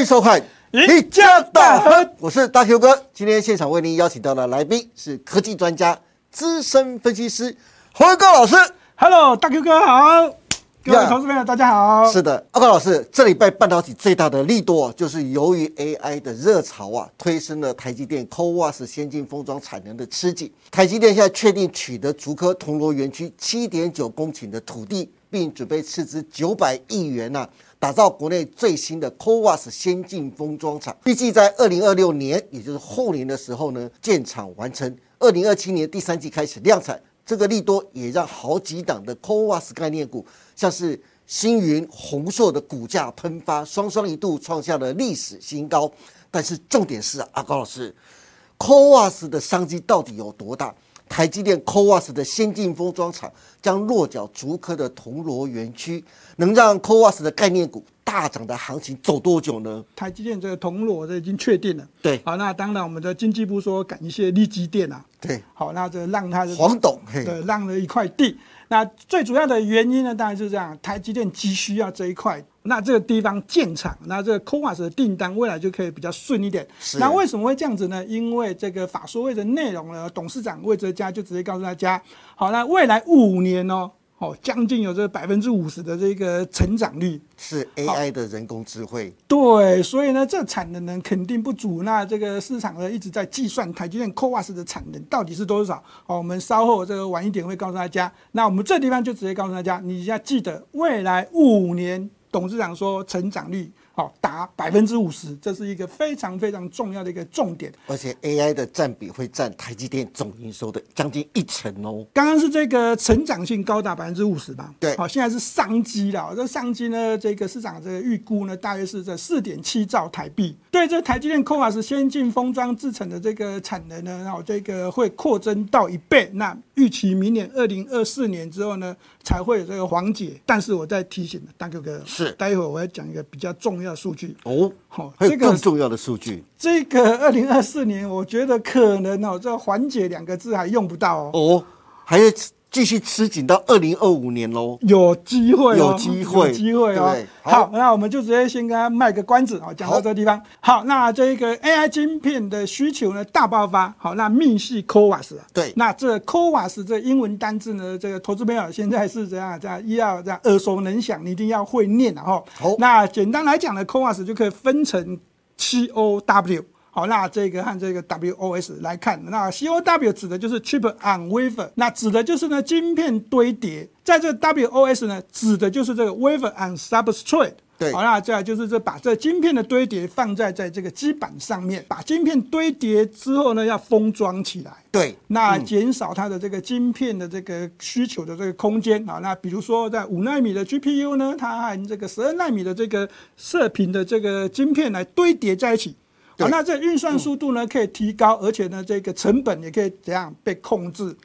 迎收看《一家大亨》，我是大 Q 哥。今天现场为您邀请到的来宾是科技专家、资深分析师何文高老师。Hello，大 Q 哥好，各位投资朋友大家好。是的，阿高老师，这礼拜半导体最大的利多就是由于 AI 的热潮啊，推升了台积电 CoWoS 先进封装产能的吃紧。台积电现在确定取得竹科铜锣园区七点九公顷的土地，并准备斥资九百亿元呐、打造国内最新的 CoWoS 先进封装厂，预计在二零二六年，也就是后年的时候呢，建厂完成。二零二七年第三季开始量产。这个利多也让好几档的 CoWoS 概念股，像是星云、宏硕的股价喷发，双双一度创下了历史新高。但是重点是啊，阿高老师，CoWoS 的商机到底有多大？台积电 CoWoS 的先进封装厂将落脚竹科的铜锣园区，能让 CoWoS 的概念股大涨的行情走多久呢？台积电这个铜锣这已经确定了。对好，那当然我们的经济部说感谢利基电啊，对，好，那这让它的黄董，嘿，对让了一块地。那最主要的原因呢，当然是这样，台积电急需要这一块，那这个地方建厂，那这个 CoWoS 的订单未来就可以比较顺一点。是那为什么会这样子呢？因为这个法说会的内容呢，董事长魏哲嘉就直接告诉大家，好，那未来五年哦，哦，将近有这百分之五十的这个成长率。是 AI 的人工智慧，对，所以呢，这产能呢肯定不足。那这个市场呢一直在计算台积电 CoWAS 的产能到底是多少。哦，我们稍后这个晚一点会告诉大家。那我们这地方就直接告诉大家，你要记得未来五年，董事长说成长率好达百分之五十，这是一个非常非常重要的一个重点。而且 AI 的占比会占台积电总营收的将近一成哦。刚刚是这个成长性高达百分之五十吧？对好，现在是商机了。这商机呢，这个市场这个预估呢，大约是在四点七兆台币。对这台积电 CoWoS 先进封装制成的这个产能呢，然后这个会扩增到一倍。那预期明年二零二四年之后呢，才会有这个缓解。但是我在提醒大哥哥，是待会儿我要讲一个比较重要的数据。哦，好，还有这个更重要的数据这个二零二四年，我觉得可能哦，这缓解两个字还用不到哦。哦，还要继续吃紧到二零二五年喽。有机会、哦，有机会有机会哦。好好，那我们就直接先跟他卖个关子，好，讲到好这个地方。好，那这个 AI 晶片的需求呢大爆发，好，那密系 CoWoS 啊对那这 CoWoS 这英文单字呢，这个投资朋友现在是这样这样要这样耳熟能详，你一定要会念啊哈。好那简单来讲呢，CoWoS 就可以分成 C O W。好，那这个和这个 WOS 来看，那 COW 指的就是 chip on wafer，那指的就是呢晶片堆叠，在这 WOS 呢指的就是这个 wafer on substrate。对好，那再来就是这把这晶片的堆叠放在在这个基板上面，把晶片堆叠之后呢，要封装起来。对，那减少它的这个晶片的这个需求的这个空间啊。那比如说在五纳米的 GPU 呢，它和这个十二纳米的这个射频的这个晶片来堆叠在一起。好，那这运算速度呢可以提高，而且呢这个成本也可以怎样被控制。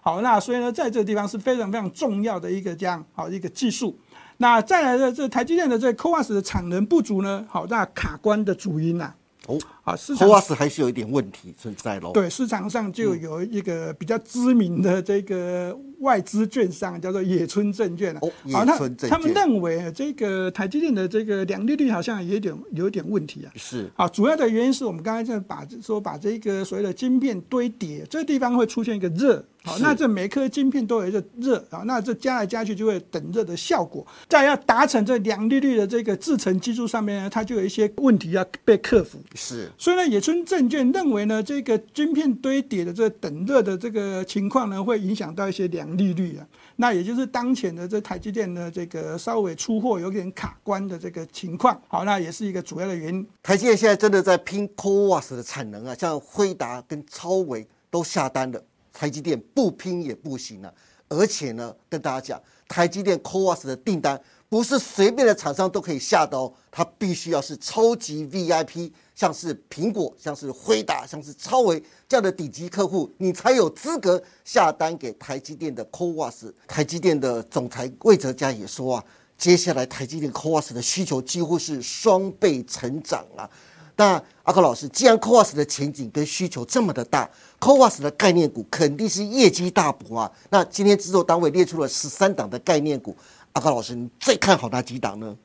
好，那所以呢，在这个地方是非常非常重要的一个这样好一个技术。那再来的这台积电的这 CoWoS 的产能不足呢，好，那卡关的主因呐、哦啊，市场 CoWoS 还是有一点问题存在喽。对，市场上就有一个比较知名的这个外资券商，叫做野村证券啊哦好野村证券他们认为这个台积电的这个良率率好像有一点有一点问题啊。是啊，主要的原因是我们刚才在把说把这个所谓的晶片堆叠，这个地方会出现一个热。好，那这每颗晶片都有一个热啊，那这加来加去就会等热的效果。在要达成这两利率的这个制程技术上面呢，它就有一些问题要被克服。是，所以呢，野村证券认为呢，这个晶片堆叠的这个等热的这个情况呢，会影响到一些良利率啊。那也就是当前的这台积电呢，这个稍微出货有点卡关的这个情况。好，那也是一个主要的原因。台积电现在真的在拼 CoWoS 的产能啊，像辉达跟超微都下单了，台积电不拼也不行啊。而且呢，跟大家讲，台积电 CoWoS 的订单不是随便的厂商都可以下的哦，它必须要是超级 VIP，像是苹果、像是辉达、像是超微这样的顶级客户，你才有资格下单给台积电的 CoWoS。台积电的总裁魏哲嘉也说啊，接下来台积电 CoWoS 的需求几乎是双倍成长啊。那阿克老师，既然 CoWoS 的前景跟需求这么的大，CoWoS 的概念股肯定是业绩大补啊。那今天制作单位列出了十三档的概念股，阿高老师，你最看好哪几档呢？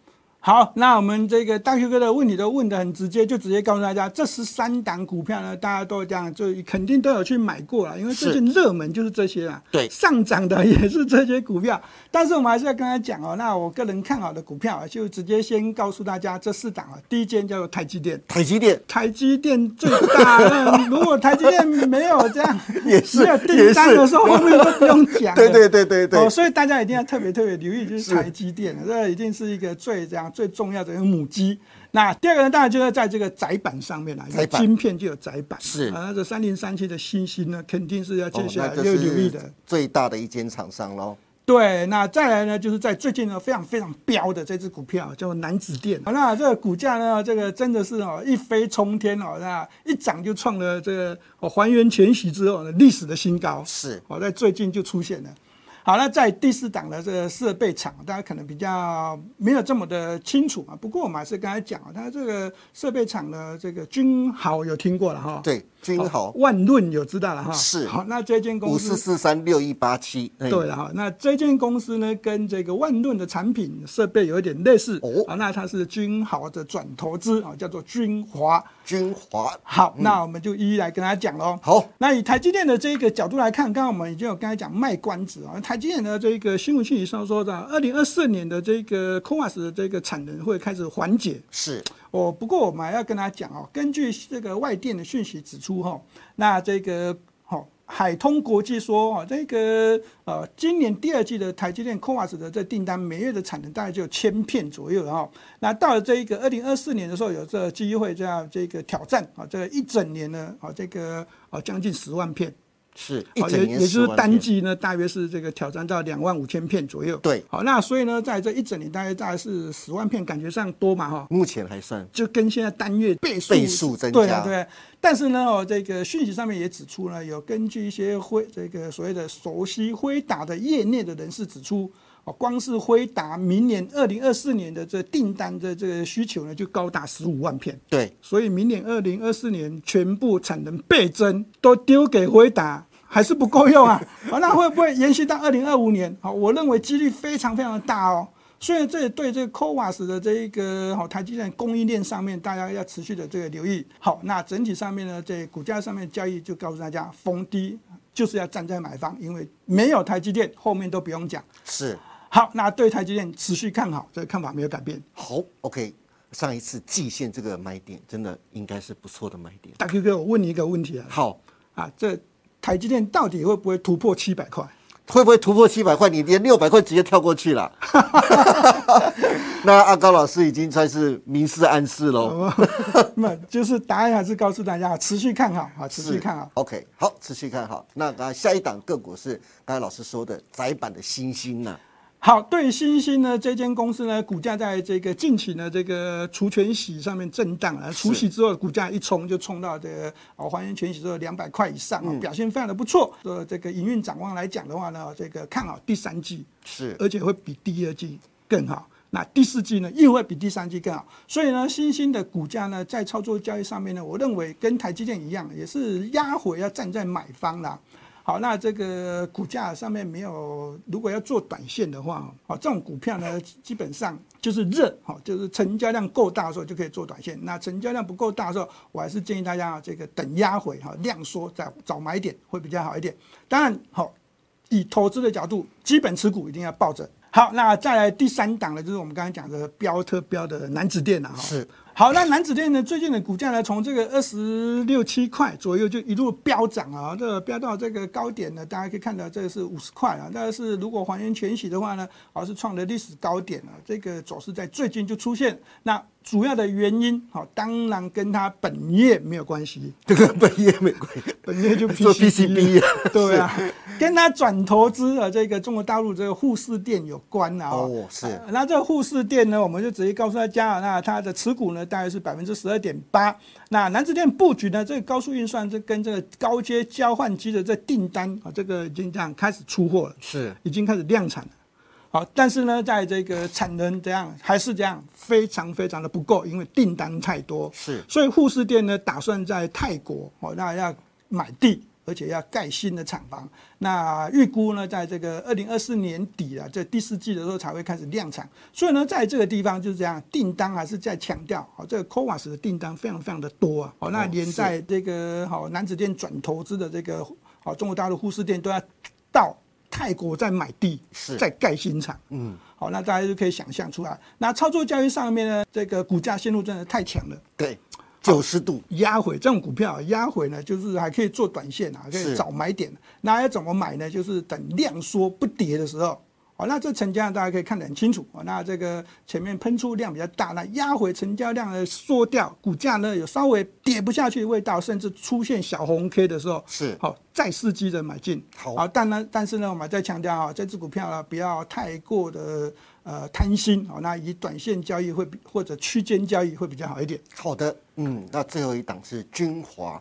好，那我们这个大学哥的问题都问的很直接，就直接告诉大家，这十三档股票呢，大家都这样，就肯定都有去买过了，因为最近热门就是这些啊，对，上涨的也是这些股票。但是我们还是要跟他讲哦，那我个人看好的股票啊，就直接先告诉大家这四档啊，第一间叫做台积电，台积电，台积电最大。如果台积电没有这样，也是没有订单的时候，后面都不用讲。对对对对对。哦，所以大家一定要特别特别留意，就是台积电，这一定是一个最这样。最重要的一个母机，那第二个呢，当然就是在这个窄板上面了。晶片就有窄板，是。啊，那这三零三七的新星呢，肯定是要接下来要留意的。最大的一间厂商喽。对，那再来呢，就是在最近呢非常非常标的这只股票叫南子电，那这个股价呢，这个真的是哦一飞冲天哦，那一涨就创了这个哦还原前夕之后呢历史的新高，是。哦在最近就出现了。好了，在第四档的这个设备厂，大家可能比较没有这么的清楚啊。不过我们还是刚才讲啊，它这个设备厂的这个君豪有听过了哈。对。君豪万润有知道了哈，是。好，那这间公司五四四三六一八七，对了哈，那这间公司呢，跟这个万润的产品设备有一点类似。哦，啊，那它是君豪的转投资啊，叫做君华，君华，好，那我们就一一来跟大家讲喽。好，那以台积电的这个角度来看，刚刚我们已经有刚才讲卖关子啊，台积电的这个新闻信息上说的，二零二四年的这个 CoWAS 的这个产能会开始缓解，是。哦，不过我们还要跟他讲哦，根据这个外电的讯息指出哈，那这个好海通国际说哦，这个呃，今年第二季的台积电 c o a s 的这订单每月的产能大概就千片左右哈，那到了这一个二零二四年的时候，有这机会这样这个挑战啊，这一整年呢啊，这个啊将近十万片。是，也也就是单季呢，大约是这个挑战到两万五千片左右。对，好，那所以呢，在这一整年大约大概是十万片，感觉上多嘛哈？目前还算，就跟现在单月倍数倍数增加。对对。但是呢，哦，这个讯息上面也指出呢，有根据一些辉这个所谓的熟悉辉达的业内的人士指出，哦，光是辉达明年二零二四年的这订单的这个需求呢，就高达十五万片。对，所以明年二零二四年全部产能倍增，都丢给辉达。还是不够用啊！啊，那会不会延续到二零二五年？好，我认为几率非常非常的大哦。所以这对这个 CoWAS 的这一个好台积电供应链上面，大家要持续的这个留意。好，那整体上面呢，在股价上面交易就告诉大家，逢低就是要站在买方，因为没有台积电，后面都不用讲。是。好，那对台积电持续看好，这个看法没有改变。好，OK，上一次季线这个买点真的应该是不错的买点。大 Q 哥，我问你一个问题啊。好。啊，这。台积电到底会不会突破七百块？会不会突破七百块？你连六百块直接跳过去了。那阿高老师已经算是明示暗示喽。那就是答案还是告诉大家，持续看好啊，持续看好。OK，好，持续看好。那刚下一档个股是刚才老师说的窄板的星星呢？好，对新兴呢这间公司呢，股价在这个近期呢这个除权息上面震荡啊，除息之后股价一冲就冲到这个哦还原全息之后两百块以上啊，表现非常的不错。呃，这个营运展望来讲的话呢，这个看好第三季是，而且会比第二季更好。那第四季呢又会比第三季更好。所以呢，新兴的股价呢在操作交易上面呢，我认为跟台积电一样，也是压回要站在买方啦。好，那这个股价上面没有，如果要做短线的话，好，这种股票呢，基本上就是热，好，就是成交量够大的时候就可以做短线。那成交量不够大的时候，我还是建议大家这个等压回，哈，量缩再找买点会比较好一点。当然，好，以投资的角度，基本持股一定要抱着。好，那再来第三档呢，就是我们刚才讲的标特标的南子店了，哈。是。好，那南子电呢？最近的股价呢，从这个二十六七块左右就一路飙涨啊，这飙到这个高点呢，大家可以看到这个是五十块啊。但是如果还原全息的话呢，而是创了历史高点啊。这个走势在最近就出现那。主要的原因，好，当然跟他本业没有关系，这 个本业没关系，本业就做 PCB 对啊，跟他转投资啊，这个中国大陆这个护士店有关啊。哦，是。那这个护士店呢，我们就直接告诉大家，那它的持股呢，大概是百分之十二点八。那南子电布局呢，这个高速运算这跟这个高阶交换机的这订单啊，这个已经这样开始出货了，是，已经开始量产了。好，但是呢，在这个产能这样还是这样，非常非常的不够，因为订单太多。是，所以富士电呢，打算在泰国哦，那要买地，而且要盖新的厂房。那预估呢，在这个二零二四年底啊，这第四季的时候才会开始量产。所以呢，在这个地方就是这样，订单还是在强调，好，这个 c o v a s 的订单非常非常的多啊。哦，那连在这个好南子店转投资的这个好中国大陆护士店都要到泰国再买地，是再盖新厂。嗯，好，那大家就可以想象出来。那操作交易上面呢，这个股价线路真的太强了。对。九十度压回这种股票压回呢，就是还可以做短线啊，可以找买点。那要怎么买呢？就是等量缩不跌的时候。好，那这成交量大家可以看得很清楚。哦，那这个前面喷出量比较大，那压回成交量呢缩掉，股价呢有稍微跌不下去的味道，甚至出现小红 K 的时候，是好再伺机的买进。好，但呢，但是呢，我们再强调啊，这只股票呢不要太过的。呃，贪心哦，那以短线交易会比或者区间交易会比较好一点。好的，嗯，那最后一档是君华。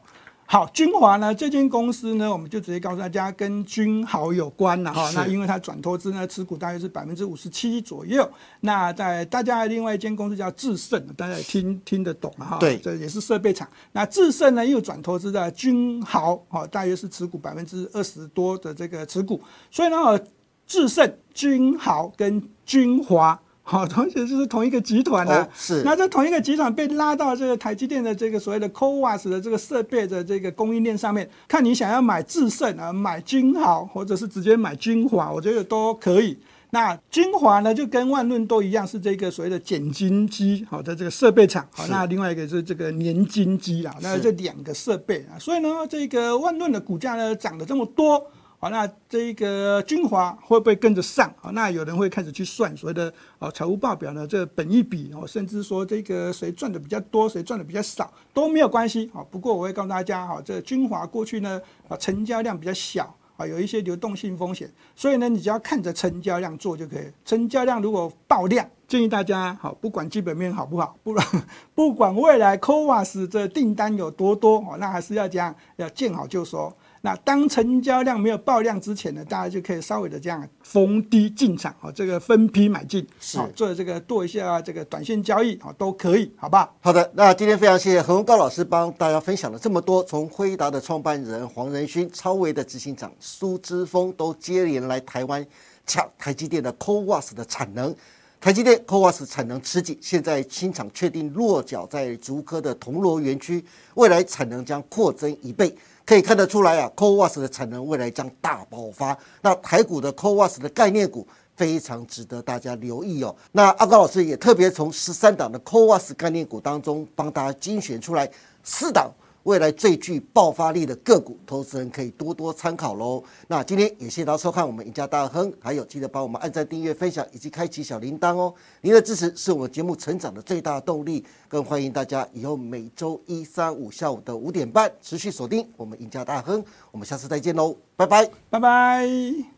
好，君华呢，这间公司呢，我们就直接告诉大家，跟君豪有关了哈。那因为它转投资呢，持股大约是百分之五十七左右。那在大家另外一间公司叫智胜，大家也听听得懂哈。对，这也是设备厂。那智胜呢，又转投资在君豪，哈，大约是持股百分之二十多的这个持股。所以呢。智胜、君豪跟君华，好，同时就是同一个集团的。是。那这同一个集团被拉到这个台积电的这个所谓的 CoWAS 的这个设备的这个供应链上面，看你想要买智胜啊，买君豪，或者是直接买君华，我觉得都可以。那君华呢，就跟万润都一样，是这个所谓的减金机，好的这个设备厂。好，那另外一个是这个年金机啦，那这两个设备啊，所以呢，这个万润的股价呢涨了这么多。好，那这个君华会不会跟着上？好，那有人会开始去算所谓的哦财务报表呢？这本一比哦，甚至说这个谁赚的比较多，谁赚的比较少都没有关系。好，不过我会告诉大家，哈，这君华过去呢啊成交量比较小啊，有一些流动性风险，所以呢你只要看着成交量做就可以。成交量如果爆量，建议大家好，不管基本面好不好，不 不管未来 c o v a s 这订单有多多哦，那还是要这样要见好就收。那当成交量没有爆量之前呢，大家就可以稍微的这样逢低进场啊，这个分批买进，是做这个做一下这个短线交易啊，都可以，好吧？好的，那今天非常谢谢何文高老师帮大家分享了这么多，从辉达的创办人黄仁勋、超维的执行长苏之峰都接连来台湾抢台积电的 CoWAS 的产能，台积电 CoWAS 产能吃紧，现在新厂确定落脚在竹科的铜锣园区，未来产能将扩增一倍。可以看得出来啊，CoWAS 的产能未来将大爆发。那台股的 CoWAS 的概念股非常值得大家留意哦。那阿高老师也特别从十三档的 CoWAS 概念股当中帮大家精选出来四档。未来最具爆发力的个股，投资人可以多多参考喽。那今天也谢谢大家收看我们赢家大亨，还有记得帮我们按赞、订阅、分享以及开启小铃铛哦。您的支持是我们节目成长的最大动力，更欢迎大家以后每周一、三、五下午的五点半持续锁定我们赢家大亨。我们下次再见喽，拜拜，拜拜。